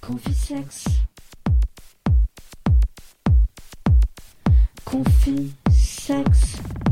Confisex. Confisex.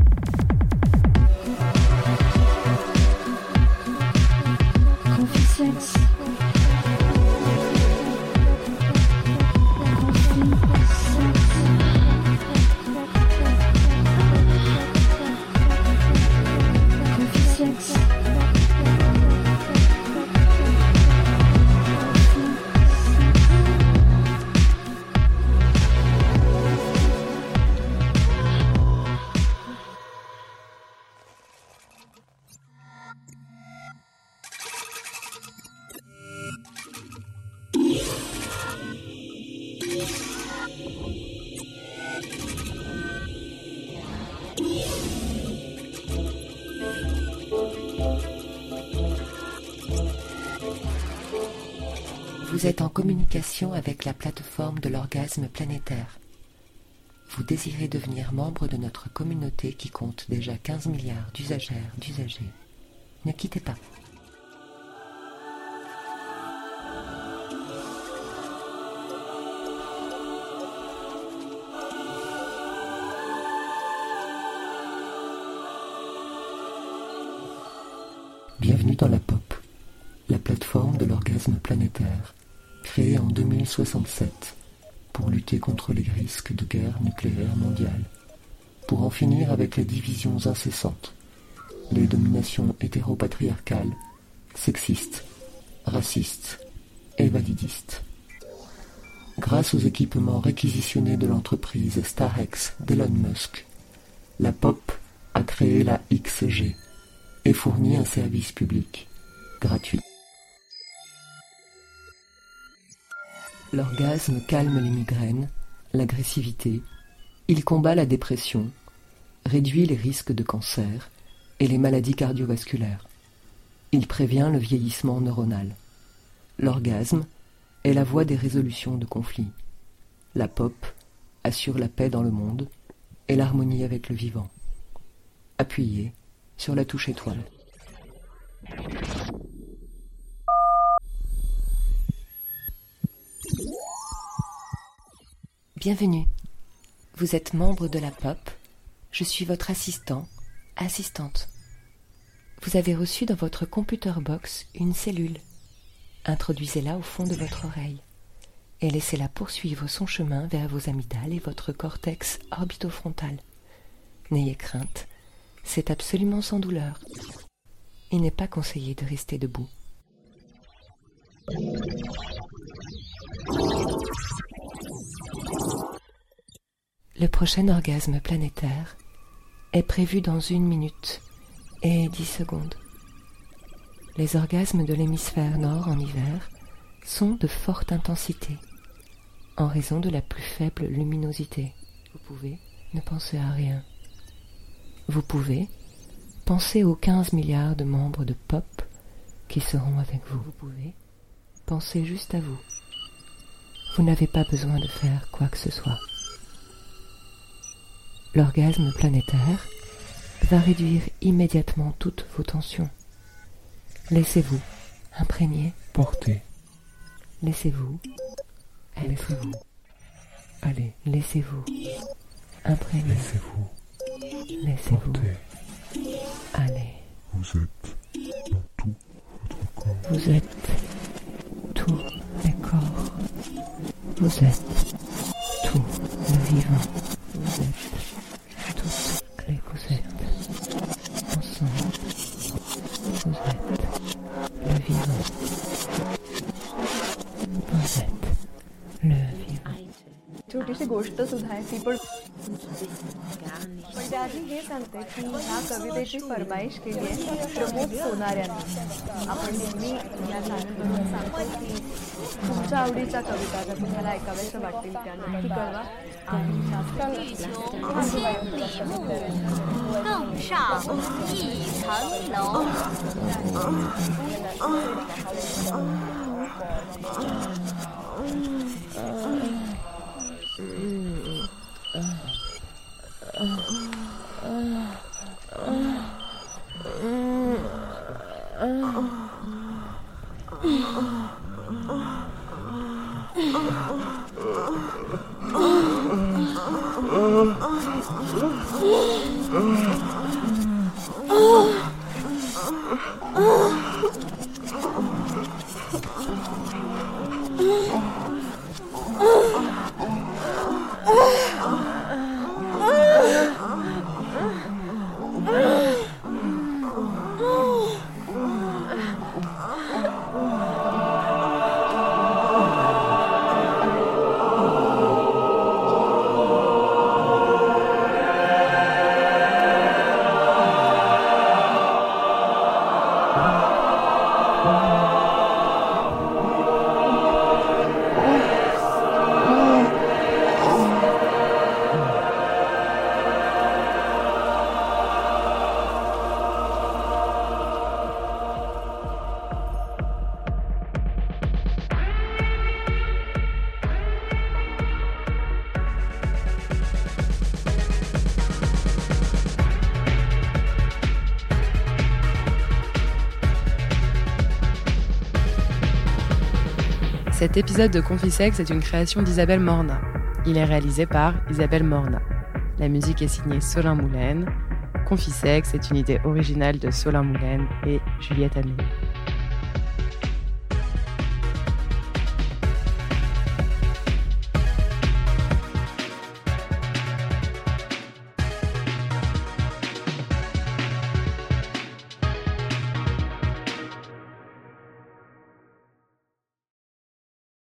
Vous êtes en communication avec la plateforme de l'orgasme planétaire. Vous désirez devenir membre de notre communauté qui compte déjà 15 milliards d'usagères, d'usagers. Ne quittez pas. Dans la POP, la plateforme de l'orgasme planétaire, créée en 2067 pour lutter contre les risques de guerre nucléaire mondiale, pour en finir avec les divisions incessantes, les dominations hétéropatriarcales, sexistes, racistes et validistes. Grâce aux équipements réquisitionnés de l'entreprise Starex d'Elon Musk, la POP a créé la XG et fournit un service public gratuit. L'orgasme calme les migraines, l'agressivité, il combat la dépression, réduit les risques de cancer et les maladies cardiovasculaires. Il prévient le vieillissement neuronal. L'orgasme est la voie des résolutions de conflits. La pop assure la paix dans le monde et l'harmonie avec le vivant. Appuyez sur la touche étoile. Bienvenue. Vous êtes membre de la POP. Je suis votre assistant, assistante. Vous avez reçu dans votre computer box une cellule. Introduisez-la au fond de votre oreille et laissez-la poursuivre son chemin vers vos amygdales et votre cortex orbitofrontal. N'ayez crainte, c'est absolument sans douleur. Il n'est pas conseillé de rester debout. Le prochain orgasme planétaire est prévu dans une minute et dix secondes. Les orgasmes de l'hémisphère nord en hiver sont de forte intensité en raison de la plus faible luminosité. Vous pouvez ne penser à rien. Vous pouvez penser aux 15 milliards de membres de POP qui seront avec vous. Vous pouvez penser juste à vous. Vous n'avez pas besoin de faire quoi que ce soit. L'orgasme planétaire va réduire immédiatement toutes vos tensions. Laissez-vous imprégner. Portez. Laissez-vous. Laissez-vous. Allez. Laissez-vous imprégner. Laissez-vous. Laissez-vous. Portez. Allez. Vous êtes dans tout votre corps. Vous êtes tous les corps. Vous êtes tout le vivant. Vous êtes toutes les vous êtes ensemble. Vous êtes le vivant. Vous êtes le vivant. छोटीशी गोष्ट सुद्धा आहे ती पण पण त्याआधी हे सांगते की ह्या कवितेची फरमाईश केली आहे प्रमोद सोनार यांनी आपण नेहमी या चॅनलवरून सांगतो की तुमच्या आवडीच्या कविता जर तुम्हाला ऐकाव्याच्या वाटतील त्या नक्की कळवा आणि शास्त्र- 更 어. Cet épisode de Confisex est une création d'Isabelle Morna. Il est réalisé par Isabelle Morna. La musique est signée Solin Moulin. Confisex est une idée originale de Solin Moulin et Juliette Amélie.